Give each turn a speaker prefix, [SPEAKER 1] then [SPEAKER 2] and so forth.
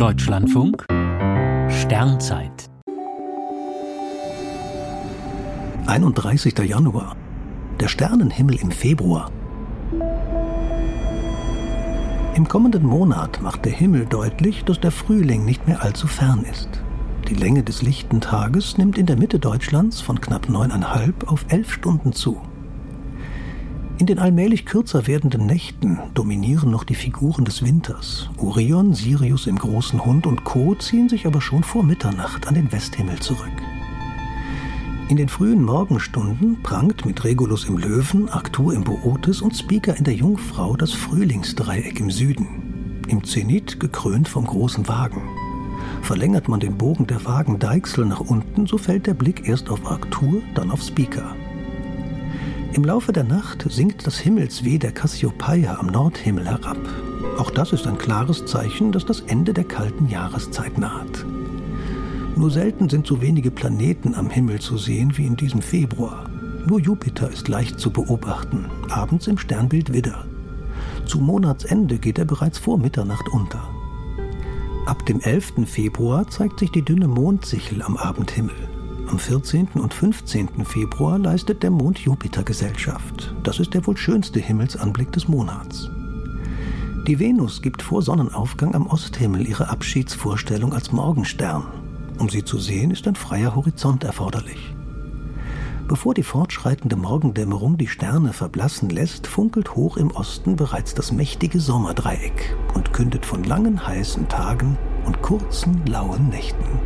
[SPEAKER 1] Deutschlandfunk Sternzeit
[SPEAKER 2] 31. Januar Der Sternenhimmel im Februar Im kommenden Monat macht der Himmel deutlich, dass der Frühling nicht mehr allzu fern ist. Die Länge des lichten Tages nimmt in der Mitte Deutschlands von knapp neuneinhalb auf elf Stunden zu. In den allmählich kürzer werdenden Nächten dominieren noch die Figuren des Winters. Orion, Sirius im großen Hund und Co. ziehen sich aber schon vor Mitternacht an den Westhimmel zurück. In den frühen Morgenstunden prangt mit Regulus im Löwen, Arctur im Bootes und Speaker in der Jungfrau das Frühlingsdreieck im Süden. Im Zenit gekrönt vom großen Wagen. Verlängert man den Bogen der Wagendeichsel nach unten, so fällt der Blick erst auf Arctur, dann auf Speaker. Im Laufe der Nacht sinkt das Himmelsweh der Cassiopeia am Nordhimmel herab. Auch das ist ein klares Zeichen, dass das Ende der kalten Jahreszeit naht. Nur selten sind so wenige Planeten am Himmel zu sehen wie in diesem Februar. Nur Jupiter ist leicht zu beobachten, abends im Sternbild Widder. Zu Monatsende geht er bereits vor Mitternacht unter. Ab dem 11. Februar zeigt sich die dünne Mondsichel am Abendhimmel. Am 14. und 15. Februar leistet der Mond Jupiter Gesellschaft. Das ist der wohl schönste Himmelsanblick des Monats. Die Venus gibt vor Sonnenaufgang am Osthimmel ihre Abschiedsvorstellung als Morgenstern. Um sie zu sehen, ist ein freier Horizont erforderlich. Bevor die fortschreitende Morgendämmerung die Sterne verblassen lässt, funkelt hoch im Osten bereits das mächtige Sommerdreieck und kündet von langen heißen Tagen und kurzen lauen Nächten.